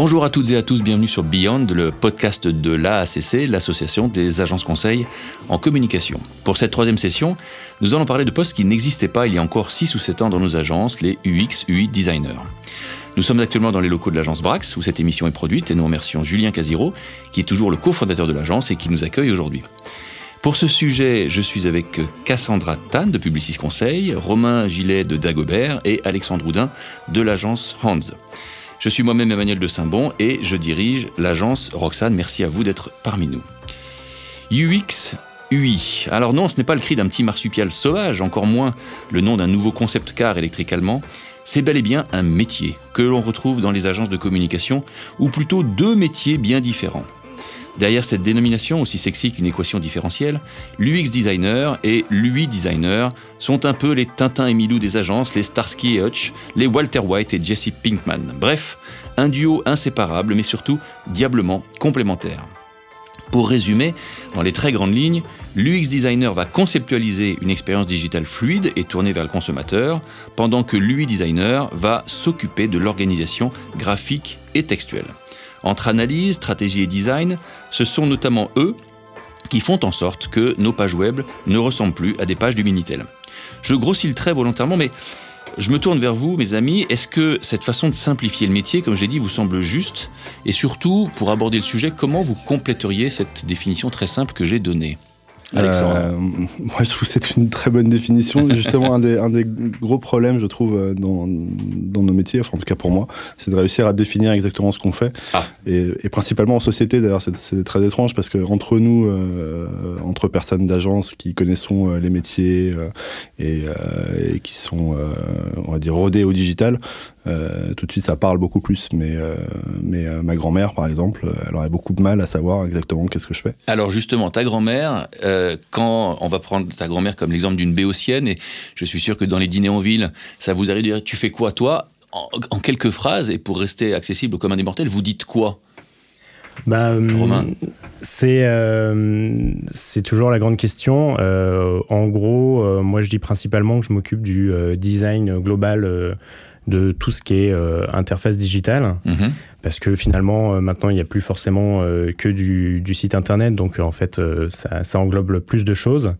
Bonjour à toutes et à tous, bienvenue sur Beyond, le podcast de l'AACC, l'association des agences conseils en communication. Pour cette troisième session, nous allons parler de postes qui n'existaient pas il y a encore 6 ou 7 ans dans nos agences, les UX, UI designers. Nous sommes actuellement dans les locaux de l'agence Brax, où cette émission est produite, et nous remercions Julien Casiro, qui est toujours le cofondateur de l'agence et qui nous accueille aujourd'hui. Pour ce sujet, je suis avec Cassandra Tan de Publicis Conseil, Romain Gillet de Dagobert et Alexandre Houdin de l'agence Hans. Je suis moi-même Emmanuel de Saint-Bon et je dirige l'agence Roxane. Merci à vous d'être parmi nous. UX, UI. Alors non, ce n'est pas le cri d'un petit marsupial sauvage, encore moins le nom d'un nouveau concept car électrique allemand. C'est bel et bien un métier que l'on retrouve dans les agences de communication, ou plutôt deux métiers bien différents. Derrière cette dénomination, aussi sexy qu'une équation différentielle, l'UX designer et l'UI designer sont un peu les Tintin et Milou des agences, les Starsky et Hutch, les Walter White et Jesse Pinkman. Bref, un duo inséparable, mais surtout diablement complémentaire. Pour résumer, dans les très grandes lignes, l'UX designer va conceptualiser une expérience digitale fluide et tournée vers le consommateur, pendant que l'UI designer va s'occuper de l'organisation graphique et textuelle. Entre analyse, stratégie et design, ce sont notamment eux qui font en sorte que nos pages web ne ressemblent plus à des pages du Minitel. Je grossis le trait volontairement, mais je me tourne vers vous, mes amis. Est-ce que cette façon de simplifier le métier, comme je l'ai dit, vous semble juste? Et surtout, pour aborder le sujet, comment vous compléteriez cette définition très simple que j'ai donnée? Euh, moi, je trouve que c'est une très bonne définition. Justement, un, des, un des gros problèmes, je trouve, euh, dans, dans nos métiers, enfin, en tout cas pour moi, c'est de réussir à définir exactement ce qu'on fait. Ah. Et, et, principalement en société, d'ailleurs, c'est très étrange parce que entre nous, euh, entre personnes d'agence qui connaissons les métiers et, et, qui sont, on va dire, rodées au digital, euh, tout de suite, ça parle beaucoup plus. Mais, euh, mais euh, ma grand-mère, par exemple, elle aurait beaucoup de mal à savoir exactement qu'est-ce que je fais. Alors justement, ta grand-mère, quand on va prendre ta grand-mère comme l'exemple d'une béotienne, et je suis sûr que dans les dîners en ville, ça vous arrive de dire, tu fais quoi toi? En, quelques phrases, et pour rester accessible au commun des mortels, vous dites quoi? Bah, c'est c'est toujours la grande question. en gros, moi je dis principalement que je m'occupe du design global de tout ce qui est euh, interface digitale, mhm. parce que finalement, euh, maintenant, il n'y a plus forcément euh, que du, site internet, donc en fait, ça, ça, englobe plus de choses.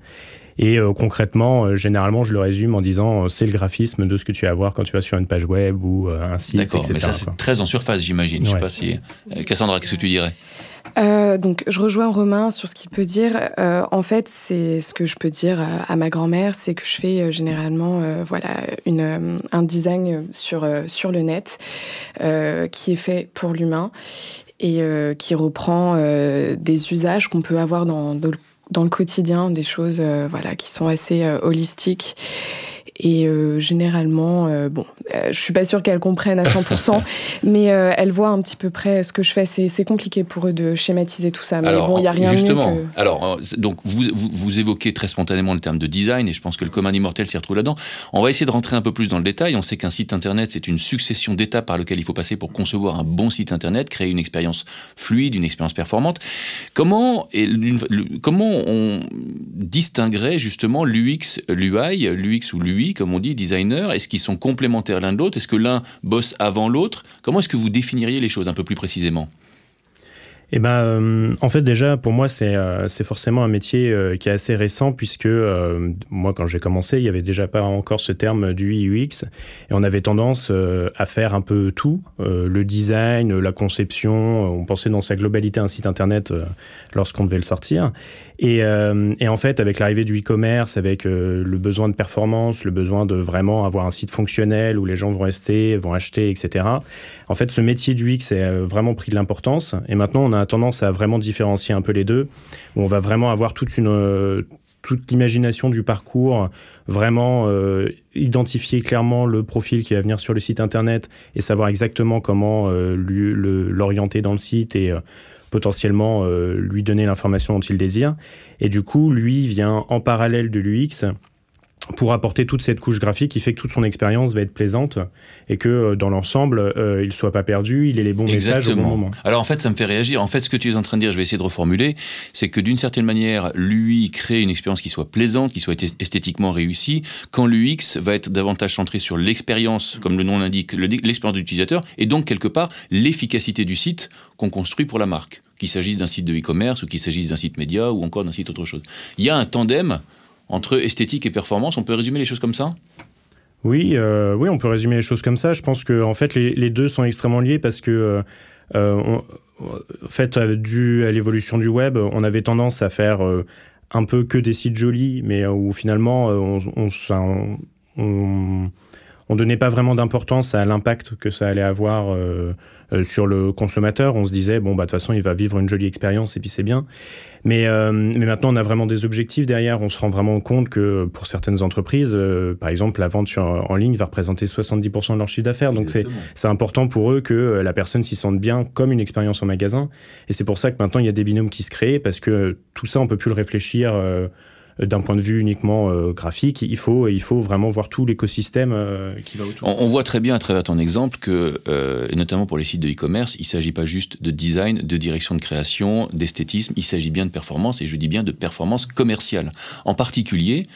Et concrètement, généralement, je le résume en disant c'est le graphisme de ce que tu vas voir quand tu vas sur une page web ou un site, etc. D'accord, mais ça, c'est très en surface, j'imagine. Je sais pas si. Cassandra, qu'est-ce que tu dirais? Euh, donc, je rejoins Romain sur ce qu'il peut dire. Euh, en fait, c'est ce que je peux dire à, ma grand-mère, c'est que je fais euh, généralement, voilà, une, un design sur sur le net qui est fait pour l'humain et qui reprend des usages qu'on peut avoir dans, dans, le quotidien, des choses, voilà, qui sont assez holistiques et euh, généralement, euh, bon, euh, je suis pas sûre qu'elles comprennent à 100%, mais elles voient un petit peu près ce que je fais. C'est compliqué pour eux de schématiser tout ça. Mais bon, il n'y a rien justement, mieux que... Alors, donc, vous, vous, évoquez très spontanément le terme de design, et je pense que le commun immortel s'y retrouve là-dedans. On va essayer de rentrer un peu plus dans le détail. On sait qu'un site internet, c'est une succession d'étapes par lesquelles il faut passer pour concevoir un bon site internet, créer une expérience fluide, une expérience performante. Comment, et, comment on distinguerait justement l'UX, l'UI, l'UX ou l'UI comme on dit, designer Est-ce qu'ils sont complémentaires l'un de l'autre? Est-ce que l'un bosse avant l'autre? Comment est-ce que vous définiriez les choses un peu plus précisément? Eh ben, euh, en fait, déjà, pour moi, c'est euh, forcément un métier euh, qui est assez récent puisque moi, quand j'ai commencé, il y avait déjà pas encore ce terme du UX et on avait tendance à faire un peu tout, le design, la conception. On pensait dans sa globalité un site internet lorsqu'on devait le sortir. Et, et en fait, avec l'arrivée du e-commerce, avec le besoin de performance, le besoin de vraiment avoir un site fonctionnel où les gens vont rester, vont acheter, etc. En fait, ce métier du UX a vraiment pris de l'importance et maintenant on a tendance à vraiment différencier un peu les deux, où on va vraiment avoir toute une euh, toute l'imagination du parcours, vraiment euh, identifier clairement le profil qui va venir sur le site internet et savoir exactement comment euh, l'orienter dans le site et potentiellement lui donner l'information dont il désire. Et du coup, lui vient en parallèle de l'UX pour apporter toute cette couche graphique qui fait que toute son expérience va être plaisante et que euh, dans l'ensemble, euh, il ne soit pas perdu, il ait les bons messages au bon moment. Alors en fait, ça me fait réagir. En fait, ce que tu es en train de dire, je vais essayer de reformuler, c'est que d'une certaine manière, lui crée une expérience qui soit plaisante, qui soit esthétiquement réussie, quand l'UX va être davantage centré sur l'expérience, comme le nom l'indique, l'expérience d'utilisateur, et donc quelque part l'efficacité du site qu'on construit pour la marque, qu'il s'agisse d'un site de e-commerce ou qu'il s'agisse d'un site média ou encore d'un site autre chose. Il y a un tandem entre esthétique et performance. On peut résumer les choses comme ça oui, euh, oui, on peut résumer les choses comme ça. Je pense que en fait, les, deux sont extrêmement liés parce que, euh, euh, en fait, dû à l'évolution du web, on avait tendance à faire un peu que des sites jolis, mais où finalement, on, on, on on donnait pas vraiment d'importance à l'impact que ça allait avoir euh, euh, sur le consommateur. On se disait bon bah de toute façon il va vivre une jolie expérience et puis c'est bien. Mais euh, mais maintenant on a vraiment des objectifs derrière. On se rend vraiment compte que pour certaines entreprises, par exemple la vente en ligne va représenter 70% de leur chiffre d'affaires. Donc c'est c'est important pour eux que la personne s'y sente bien comme une expérience en magasin. Et c'est pour ça que maintenant il y a des binômes qui se créent parce que tout ça on peut plus le réfléchir d'un point de vue uniquement euh, graphique. Il faut, il faut vraiment voir tout l'écosystème euh, qui va autour. On, voit très bien à travers ton exemple que, euh, notamment pour les sites de e-commerce, il ne s'agit pas juste de design, de direction de création, d'esthétisme, il s'agit bien de performance, et je dis bien de performance commerciale. En particulier,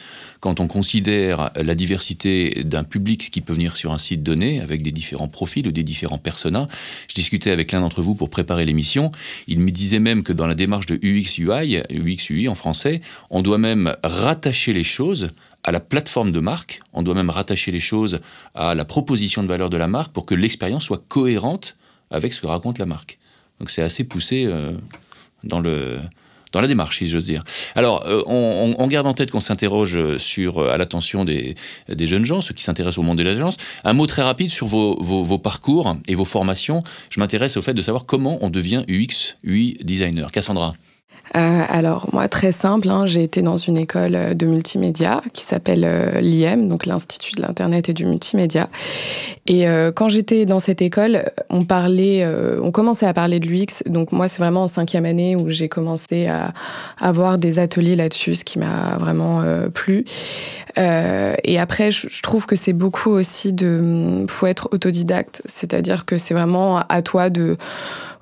quand on considère la diversité d'un public qui peut venir sur un site donné, avec des différents profils ou des différents personas. Je discutais avec l'un d'entre vous pour préparer l'émission. Il me disait même que dans la démarche de UX UI, UX en français, on doit même rattacher les choses à la plateforme de marque, on doit même rattacher les choses à la proposition de valeur de la marque pour que l'expérience soit cohérente avec ce que raconte la marque. Donc c'est assez poussé euh, dans le dans la démarche, si j'ose dire. Alors, euh, on, garde en tête qu'on s'interroge sur, euh, à l'attention des, jeunes gens, ceux qui s'intéressent au monde de l'agence. Un mot très rapide sur vos, parcours et vos formations. Je m'intéresse au fait de savoir comment on devient UX, UI designer. Cassandra euh, alors moi très simple, hein, j'ai été dans une école euh, de multimédia qui s'appelle euh, l'IM, donc l'Institut de l'Internet et du multimédia. Et quand j'étais dans cette école, on parlait, on commençait à parler de l'UX. Donc moi c'est vraiment en cinquième année où j'ai commencé à avoir des ateliers là-dessus, ce qui m'a vraiment plu. et après je, trouve que c'est beaucoup aussi de, faut être autodidacte, c'est-à-dire que c'est vraiment à toi de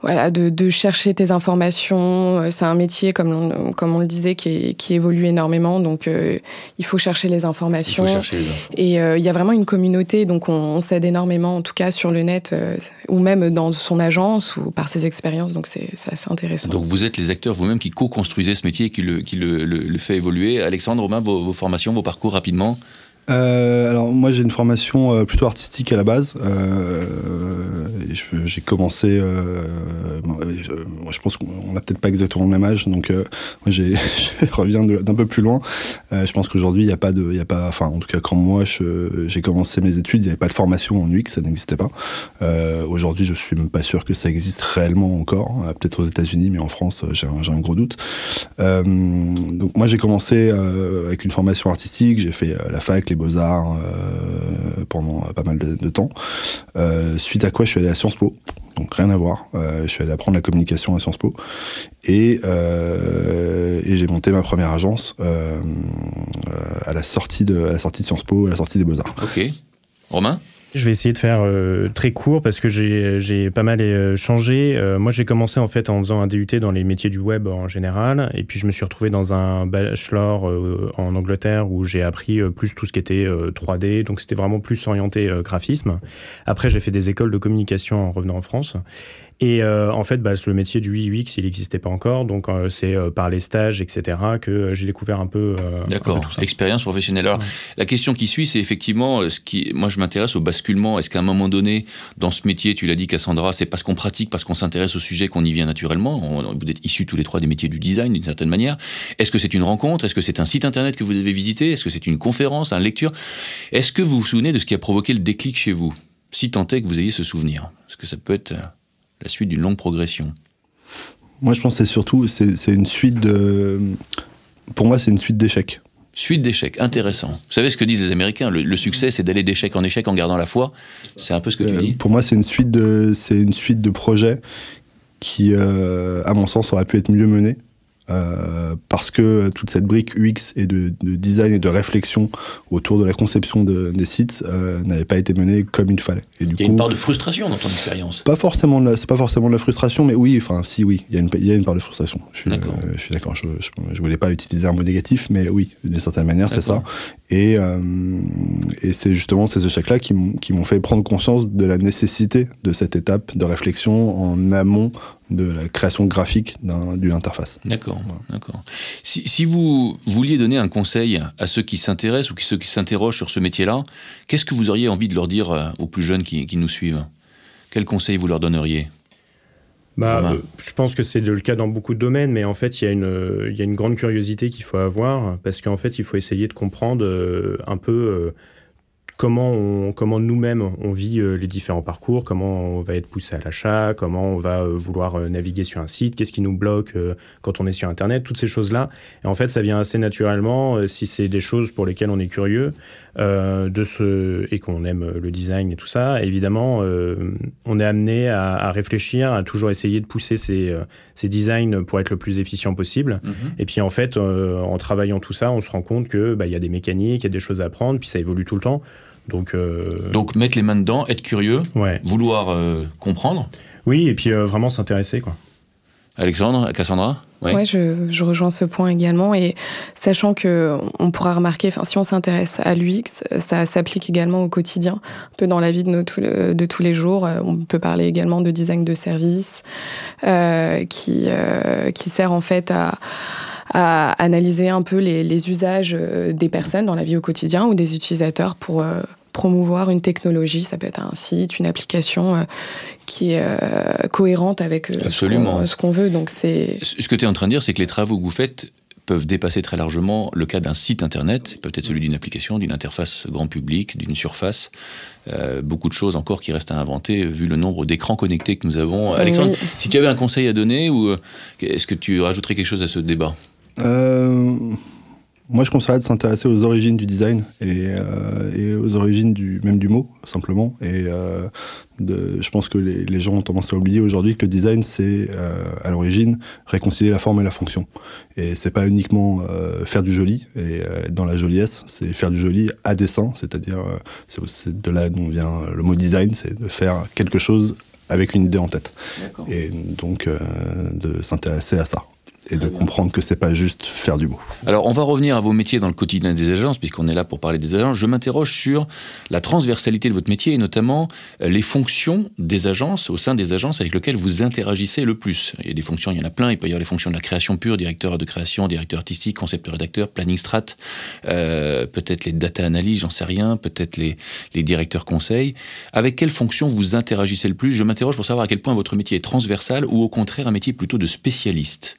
voilà, de, de, chercher tes informations. C'est un métier, comme on, comme on le disait, qui, qui évolue énormément. Donc, euh, il faut chercher les informations. Il faut chercher les infos. Et euh, il y a vraiment une communauté, donc on, s'aide énormément, en tout cas sur le net, euh, ou même dans son agence ou par ses expériences. Donc, c'est assez intéressant. Donc, vous êtes les acteurs vous-même qui co-construisez ce métier et qui le, qui le, le, fait évoluer. Alexandre, Romain, vos, vos formations, vos parcours rapidement euh, alors moi j'ai une formation euh, plutôt artistique à la base. Euh, j'ai commencé, euh, je, pense qu'on n'a peut-être pas exactement le même âge, donc j'ai, je reviens d'un peu plus loin. je pense qu'aujourd'hui il n'y a pas de, y a pas, enfin en tout cas quand moi j'ai commencé mes études, il n'y avait pas de formation en UX, ça n'existait pas. aujourd'hui je suis même pas sûr que ça existe réellement encore, peut-être aux États-Unis, mais en France j'ai un, un, gros doute. donc moi j'ai commencé avec une formation artistique, j'ai fait la fac les Beaux-Arts euh, pendant pas mal de, temps. Euh, suite à quoi je suis allé Sciences Po. Donc rien à voir. Euh, je suis allé apprendre la communication à Sciences Po. Et, et j'ai monté ma première agence à, la sortie de, à la sortie de Sciences Po, à la sortie des Beaux-Arts. Ok. Romain? Je vais essayer de faire euh, très court parce que j'ai pas mal euh, changé. Euh, moi, j'ai commencé en fait en faisant un DUT dans les métiers du web en général, et puis je me suis retrouvé dans un bachelor en Angleterre où j'ai appris plus tout ce qui était 3D, donc c'était vraiment plus orienté graphisme. Après, j'ai fait des écoles de communication en revenant en France, et euh, en fait, bah, le métier du UX, il n'existait pas encore. Donc, euh, c'est euh, par les stages, etc., que j'ai découvert un peu. D'accord. Expérience professionnelle. Alors, la question qui suit, c'est effectivement ce qui. Moi, je m'intéresse au Est-ce qu'à un moment donné, dans ce métier, tu l'as dit, Cassandra, c'est parce qu'on pratique, parce qu'on s'intéresse au sujet qu'on y vient naturellement? vous êtes issus tous les trois des métiers du design, d'une certaine manière. Est-ce que c'est une rencontre? Est-ce que c'est un site internet que vous avez visité? Est-ce que c'est une conférence, une lecture? Est-ce que vous vous souvenez de ce qui a provoqué le déclic chez vous? Si tant est que vous ayez ce souvenir. Parce que ça peut être la suite d'une longue progression Moi, je pense que c'est surtout, c'est une suite de. Pour moi, c'est une suite d'échecs. Suite d'échecs, intéressant. Vous savez ce que disent les Américains Le, succès, c'est d'aller d'échec en échec en gardant la foi. C'est un peu ce que tu euh, dis. Pour moi, c'est une suite de, c'est une suite de projets qui, euh, à mon sens, auraient pu être mieux menés. Euh, parce que toute cette brique UX et de, de, design et de réflexion autour de la conception de, des sites euh, n'avait pas été menée comme il fallait. Et du il y a une part de frustration dans ton expérience. Pas forcément, c'est pas forcément de la frustration, mais oui, enfin si oui, il y a une, il y a une part de frustration. Je suis d'accord. Euh, je suis d'accord. Je, je, voulais pas utiliser un mot négatif, mais oui, d'une certaine manière, c'est ça. Et, et c'est justement ces échecs-là qui m'ont fait prendre conscience de la nécessité de cette étape de réflexion en amont de la création graphique d'une interface. D'accord, d'accord. Si, si, vous vouliez donner un conseil à ceux qui s'intéressent ou qui, ceux qui s'interrogent sur ce métier-là, qu'est-ce que vous auriez envie de leur dire euh, aux plus jeunes qui, qui nous suivent? Quel conseil vous leur donneriez? Bah, euh, je pense que c'est le cas dans beaucoup de domaines, mais en fait, il y, a une, il y a une grande curiosité qu'il faut avoir, parce qu'en fait, il faut essayer de comprendre euh, un peu comment, on, comment nous-mêmes on vit euh, les différents parcours, comment on va être poussé à l'achat, comment on va euh, vouloir euh, naviguer sur un site, qu'est-ce qui nous bloque quand on est sur Internet, toutes ces choses-là. Et en fait, ça vient assez naturellement si c'est des choses pour lesquelles on est curieux de ce, et qu'on aime le design et tout ça. Évidemment, on est amené à, réfléchir, à toujours essayer de pousser ces, ces designs pour être le plus efficient possible. Mm-hmm. Et puis en fait, en travaillant tout ça, on se rend compte que bah, il y a des mécaniques, il y a des choses à apprendre, puis ça évolue tout le temps. Donc, euh, Donc mettre les mains dedans, être curieux, vouloir euh, comprendre. Oui, et puis euh, vraiment s'intéresser. quoi. Alexandre, Cassandra? Oui, ouais, je, je, rejoins ce point également. Et sachant que on pourra remarquer, si on s'intéresse à l'UX, ça s'applique également au quotidien, un peu dans la vie de, nos, de tous les jours. On peut parler également de design de service, qui, qui sert en fait à à analyser un peu les, les, usages euh, des personnes dans la vie au quotidien ou des utilisateurs pour euh, promouvoir une technologie. Ça peut être un site, une application euh, qui est cohérente avec ce qu'on veut. Donc c'est. Ce que tu es en train de dire, c'est que les travaux que vous faites peuvent dépasser très largement le cas d'un site internet, peuvent être celui d'une application, d'une interface grand public, d'une surface. beaucoup de choses encore qui restent à inventer vu le nombre d'écrans connectés que nous avons. Alexandre, si tu avais un conseil à donner, ou est-ce que tu rajouterais quelque chose à ce débat? Euh, moi, je conseillerais de s'intéresser aux origines du design et, euh, et, aux origines du même du mot simplement. Et euh, de, je pense que les, les, gens ont tendance à oublier aujourd'hui que le design, c'est à l'origine réconcilier la forme et la fonction. Et c'est pas uniquement faire du joli et dans la joliesse, c'est faire du joli à dessein, c'est-à-dire c'est de là dont vient le mot design, c'est de faire quelque chose avec une idée en tête. Et donc de s'intéresser à ça et de comprendre que c'est pas juste faire du beau. Alors, on va revenir à vos métiers dans le quotidien des agences, puisqu'on est là pour parler des agences. Je m'interroge sur la transversalité de votre métier et notamment euh, les fonctions des agences, au sein des agences avec lesquelles vous interagissez le plus. Il y a des fonctions, il y en a plein. Il peut y avoir les fonctions de la création pure, directeur de création, directeur artistique, concepteur rédacteur, planning strat, euh, peut-être les data analyse, j'en sais rien, peut-être les, les directeurs conseils. Avec quelles fonctions vous interagissez le plus? Je m'interroge pour savoir à quel point votre métier est transversal ou au contraire un métier plutôt de spécialiste.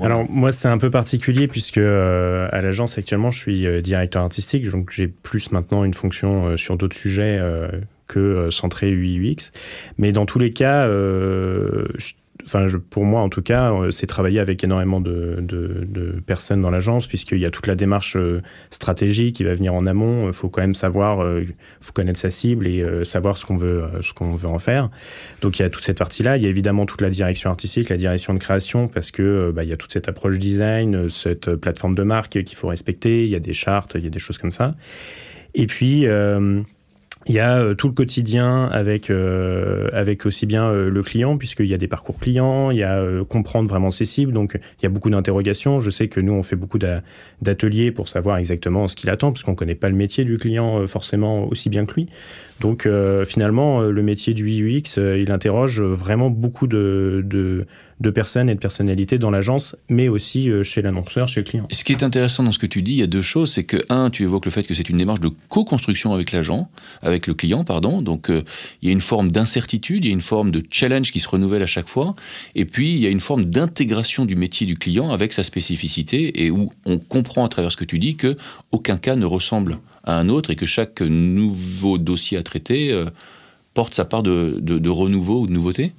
Alors moi c'est un peu particulier puisque euh, à l'agence actuellement je suis euh, directeur artistique. Donc j'ai plus maintenant une fonction euh, sur d'autres sujets que centré UX mais dans tous les cas je enfin, pour moi en tout cas, euh, c'est travailler avec énormément de, personnes dans l'agence, puisqu'il y a toute la démarche euh, stratégique qui va venir en amont. Il faut quand même savoir, euh, faut connaître sa cible et savoir ce qu'on veut, ce qu'on veut en faire. Donc il y a toute cette partie-là. Il y a évidemment toute la direction artistique, la direction de création, parce que bah, il y a toute cette approche design, cette plateforme de marque qu'il faut respecter. Il y a des chartes, il y a des choses comme ça. Et puis il y a euh, tout le quotidien avec euh, avec aussi bien euh, le client puisqu'il y a des parcours clients, il y a comprendre vraiment ses cibles, donc il y a beaucoup d'interrogations. Je sais que nous on fait beaucoup d'ateliers pour savoir exactement ce qu'il attend parce qu'on connaît pas le métier du client forcément aussi bien que lui. Donc finalement le métier du UX il interroge vraiment beaucoup de, de de personnes et de personnalités dans l'agence, mais aussi euh, chez l'annonceur, chez le client. Ce qui est intéressant dans ce que tu dis, il y a deux choses. C'est que, un, tu évoques le fait que c'est une démarche de co-construction avec l'agent, avec le client, pardon. Donc, euh, il y a une forme d'incertitude, il y a une forme de challenge qui se renouvelle à chaque fois. Et puis, il y a une forme d'intégration du métier du client avec sa spécificité et où on comprend à travers ce que tu dis que aucun cas ne ressemble à un autre et que chaque nouveau dossier à traiter euh, porte sa part de, de renouveau ou de nouveauté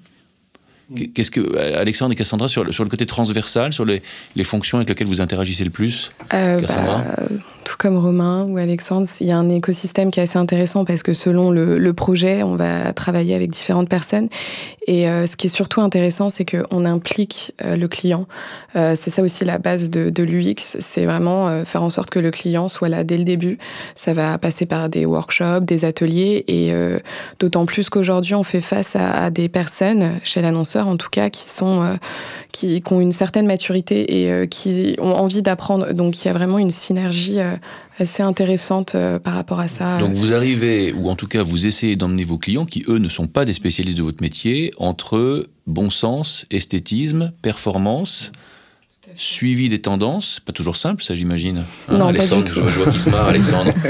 Qu'est-ce que Alexandre et Cassandra sur le, sur le côté transversal, sur les, les, fonctions avec lesquelles vous interagissez le plus euh, bah, comme Romain ou Alexandre, il y a un écosystème qui est assez intéressant parce que selon le, projet, on va travailler avec différentes personnes. Et euh, ce qui est surtout intéressant, c'est qu'on implique euh, le client. Euh, c'est ça aussi la base de, l'UX, c'est vraiment faire en sorte que le client soit là dès le début. Ça va passer par des workshops, des ateliers, et d'autant plus qu'aujourd'hui, on fait face à, des personnes, chez l'annonceur en tout cas, qui sont qui, ont une certaine maturité et qui ont envie d'apprendre. Donc il y a vraiment une synergie assez intéressante euh, par rapport à ça. Donc vous arrivez, ou en tout cas vous essayez d'emmener vos clients qui eux ne sont pas des spécialistes de votre métier, entre bon sens, esthétisme, performance suivi des tendances, pas toujours simple, ça j'imagine. Hein, non, Alexandre, pas du tout. Je, vois qui se marre, Alexandre.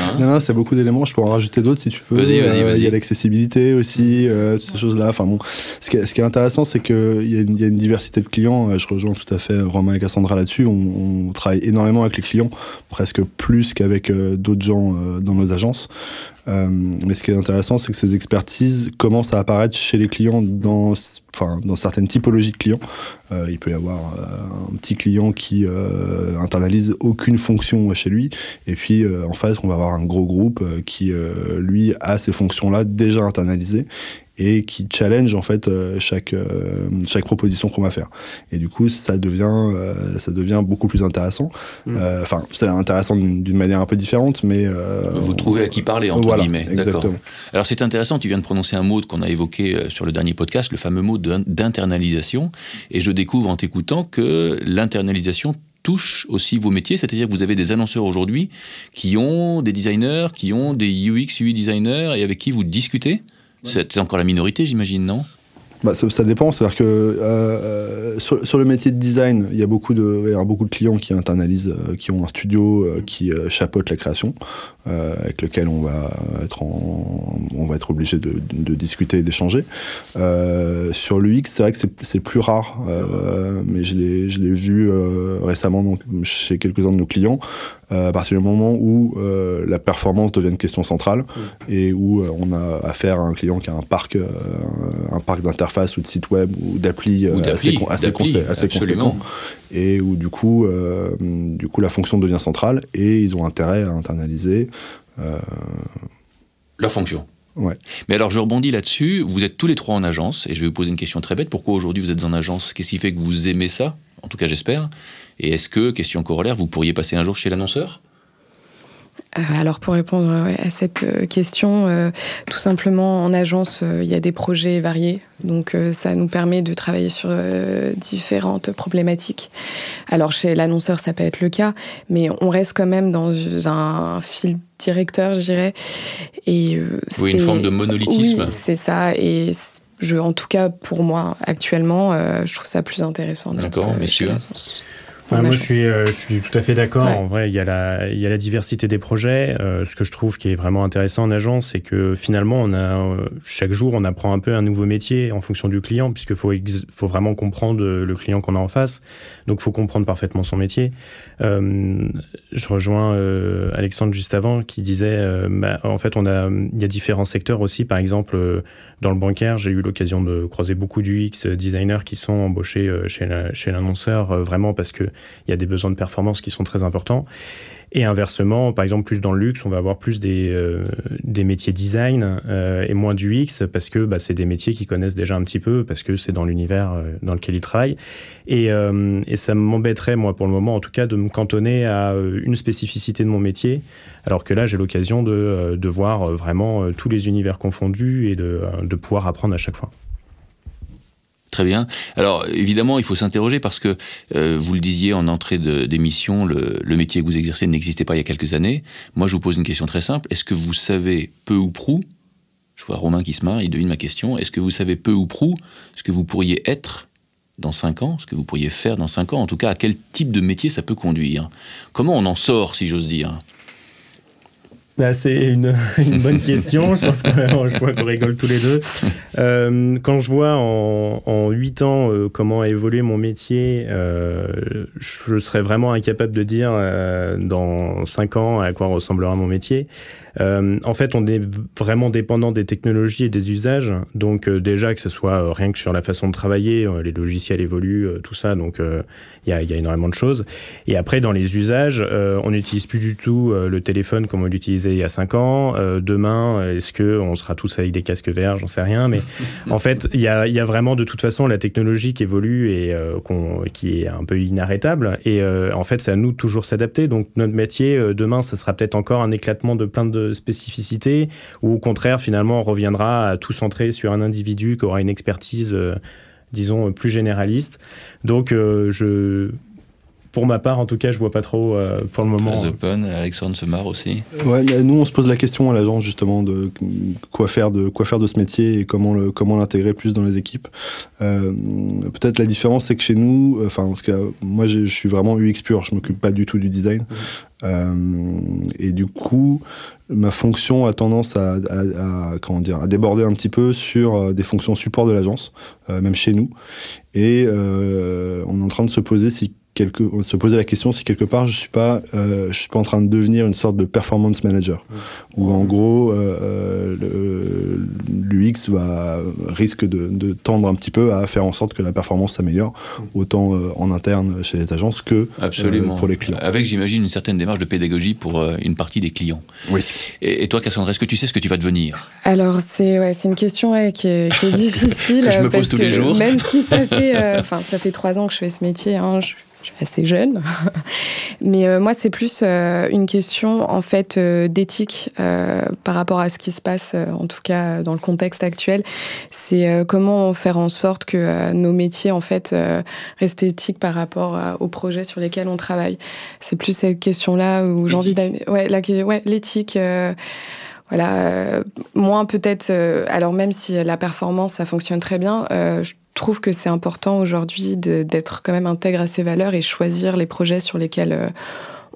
Hein non, non, c'est beaucoup d'éléments. Je peux en rajouter d'autres si tu veux. Vas-y, vas-y, vas-y. Il y a l'accessibilité aussi, euh, ces choses-là. Enfin bon, ce qui est, ce qui est intéressant, c'est qu'il y, a une, y a une diversité de clients. Euh, je rejoins tout à fait Romain et Cassandra là-dessus. On, on, travaille énormément avec les clients, presque plus qu'avec euh, d'autres gens euh, dans nos agences. Euh, mais ce qui est intéressant, c'est que ces expertises commencent à apparaître chez les clients dans, enfin, dans certaines typologies de clients. Euh, il peut y avoir euh, un petit client qui internalise aucune fonction chez lui, et puis en face, on va avoir un gros groupe qui, lui, a ces fonctions-là déjà internalisées et qui challenge en fait euh, chaque euh, chaque proposition qu'on va faire. Et du coup, ça devient euh, ça devient beaucoup plus intéressant. Mm. Enfin, c'est intéressant d'une manière un peu différente, mais vous trouvez à qui parler entre voilà, guillemets. Exactement. Alors c'est intéressant. Tu viens de prononcer un mot qu'on a évoqué sur le dernier podcast, le fameux mot d'internalisation. Et je découvre en t'écoutant que l'internalisation touche aussi vos métiers, c'est-à-dire que vous avez des annonceurs aujourd'hui qui ont des designers, qui ont des UX, UI designers et avec qui vous discutez c'est encore la minorité, j'imagine, non? Bah, ça, dépend, c'est-à-dire que euh, sur, sur, le métier de design, il y a beaucoup de, y a beaucoup de clients qui internalisent, euh, qui ont un studio euh, qui chapeaute la création, euh, avec lequel on va être en, on va être obligé de, discuter et d'échanger. Euh, sur l'UX, c'est vrai que c'est plus rare, euh, mais je l'ai vu récemment chez quelques-uns de nos clients. À partir du moment où la performance devient une question centrale mmh. et où on a affaire à un client qui a un parc, un parc d'interface ou de site web ou d'appli assez, assez, assez conséquent et où du coup, euh, du coup la fonction devient centrale et ils ont intérêt à internaliser euh... leur fonction. Mais alors je rebondis là-dessus, vous êtes tous les trois en agence et je vais vous poser une question très bête, pourquoi aujourd'hui vous êtes en agence? Qu'est-ce qui fait que vous aimez ça? En tout cas j'espère. Et est-ce que, question corollaire, vous pourriez passer un jour chez l'annonceur? Alors pour répondre à cette euh, question, euh, tout simplement en agence, il y a des projets variés, donc ça nous permet de travailler sur différentes problématiques. Alors chez l'annonceur, ça peut être le cas, mais on reste quand même dans un fil directeur, je dirais. Et oui, une forme de monolithisme. Oui, c'est ça. Et je, en tout cas, pour moi, actuellement, je trouve ça plus intéressant. D'accord, messieurs. Moi, je suis, euh, je suis tout à fait d'accord. Ouais. En vrai, il y, a la, il y a la diversité des projets. Euh, ce que je trouve qui est vraiment intéressant en agence, c'est que finalement, on a, euh, chaque jour, on apprend un peu un nouveau métier en fonction du client, puisqu'il faut, faut vraiment comprendre le client qu'on a en face. Donc, il faut comprendre parfaitement son métier. Euh, je rejoins euh, Alexandre juste avant qui disait, bah, en fait, on a, il y a différents secteurs aussi. Par exemple, dans le bancaire, j'ai eu l'occasion de croiser beaucoup d'UX designers qui sont embauchés chez l'annonceur, la, vraiment parce que il y a des besoins de performance qui sont très importants. Et inversement, par exemple, plus dans le luxe, on va avoir plus des, euh, métiers design euh, et moins du X parce que bah, c'est des métiers qu'ils connaissent déjà un petit peu, parce que c'est dans l'univers euh, dans lequel ils travaillent. Et, ça m'embêterait, moi, pour le moment, en tout cas, de me cantonner à une spécificité de mon métier, alors que là, j'ai l'occasion de, voir vraiment tous les univers confondus et de pouvoir apprendre à chaque fois. Très bien. Alors évidemment, il faut s'interroger parce que euh, vous le disiez en entrée d'émission, le, métier que vous exercez n'existait pas il y a quelques années. Moi, je vous pose une question très simple. Est-ce que vous savez peu ou prou, je vois Romain qui se marre, il devine ma question, est-ce que vous savez peu ou prou ce que vous pourriez être dans 5 ans, ce que vous pourriez faire dans 5 ans, en tout cas à quel type de métier ça peut conduire? Comment on en sort, si j'ose dire? Ah, c'est une, une, bonne question. je pense qu'on rigole tous les deux. Euh, quand je vois en, en 8 ans euh, comment a évolué mon métier, euh, je serais vraiment incapable de dire dans 5 ans à quoi ressemblera mon métier. En fait, on est vraiment dépendant des technologies et des usages. Donc déjà, que ce soit rien que sur la façon de travailler, les logiciels évoluent, tout ça. Donc il y a, y, a, énormément de choses. Et après, dans les usages, on n'utilise plus du tout le téléphone comme on l'utilisait il y a 5 ans. demain, est-ce que on sera tous avec des casques verts? J'en sais rien. Mais en fait, il y a, y a, vraiment de toute façon la technologie qui évolue et qui est un peu inarrêtable. Et en fait, c'est à nous de toujours s'adapter. Donc notre métier, demain, ça sera peut-être encore un éclatement de plein de spécificité ou au contraire finalement on reviendra à tout centrer sur un individu qui aura une expertise euh, disons plus généraliste donc euh, je pour ma part, en tout cas, je vois pas trop euh, pour le moment. Très open. Alexandre se marre aussi. Ouais, nous on se pose la question à l'agence justement de quoi faire de quoi faire de ce métier et comment le comment l'intégrer plus dans les équipes. Euh, Peut-être la différence c'est que chez nous, enfin en tout cas, moi je suis vraiment UX pur. Je m'occupe pas du tout du design. Euh, et du coup, ma fonction a tendance à, à, à, comment dire, à déborder un petit peu sur euh, des fonctions support de l'agence, euh, même chez nous. Et euh, on est en train de se poser si quelque, se poser la question si quelque part je suis pas, euh, je suis pas en train de devenir une sorte de performance manager, mmh. où en gros euh, l'UX va risque de, de, tendre un petit peu à faire en sorte que la performance s'améliore, mmh. autant euh, en interne chez les agences que Absolument. pour les clients. Avec j'imagine une certaine démarche de pédagogie pour une partie des clients. Oui. Et, et toi Cassandra, est-ce que tu sais ce que tu vas devenir? Alors c'est ouais, c'est une question ouais, qui, est, qui, est, difficile. que je me pose tous les jours. Même si ça fait, enfin ça fait trois ans que je fais ce métier, hein, je je suis assez jeune. Mais euh, moi, c'est plus euh, une question en fait euh, d'éthique par rapport à ce qui se passe, en tout cas dans le contexte actuel. C'est comment faire en sorte que nos métiers en fait restent éthiques par rapport aux projets sur lesquels on travaille. C'est plus cette question-là où j'ai envie d'aller. Ouais, la, ouais, l'éthique voilà, moins peut-être. alors même si la performance ça fonctionne très bien, euh, je trouve que c'est important aujourd'hui d'être quand même intègre à ses valeurs et choisir les projets sur lesquels euh,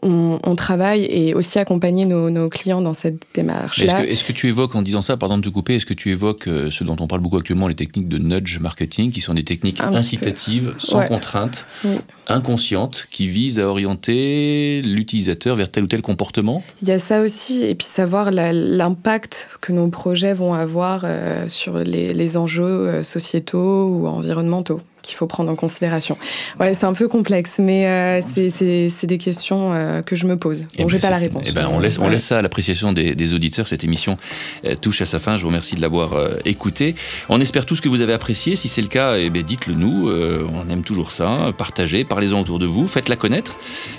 on, on, travaille et aussi accompagner nos, nos clients dans cette démarche-là. Est-ce que, est que, tu évoques, en disant ça, pardon de te couper, est-ce que tu évoques euh, ce dont on parle beaucoup actuellement, les techniques de nudge marketing, qui sont des techniques Un incitatives, sans ouais. contrainte, oui. inconscientes, qui visent à orienter l'utilisateur vers tel ou tel comportement? Il y a ça aussi, et puis savoir l'impact que nos projets vont avoir euh, sur les, les enjeux euh, sociétaux ou environnementaux qu'il faut prendre en considération. Ouais, c'est un peu complexe, mais euh, c'est des questions euh, que je me pose. Bon, eh ben pas la réponse. Eh ben, on, laisse, on laisse ça à l'appréciation des, des, auditeurs. Cette émission euh, touche à sa fin. Je vous remercie de l'avoir euh, écouté. On espère tous que vous avez apprécié. Si c'est le cas, eh bien, dites-le nous. On aime toujours ça. Partagez, parlez-en autour de vous, faites-la connaître.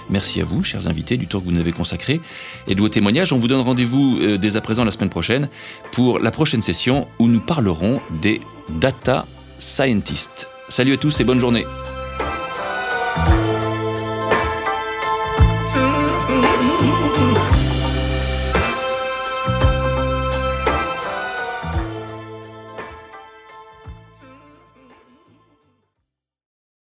Merci à vous, chers invités, du temps que vous nous avez consacré et de vos témoignages. On vous donne rendez-vous dès à présent la semaine prochaine pour la prochaine session où nous parlerons des data scientists. Salut à tous et bonne journée.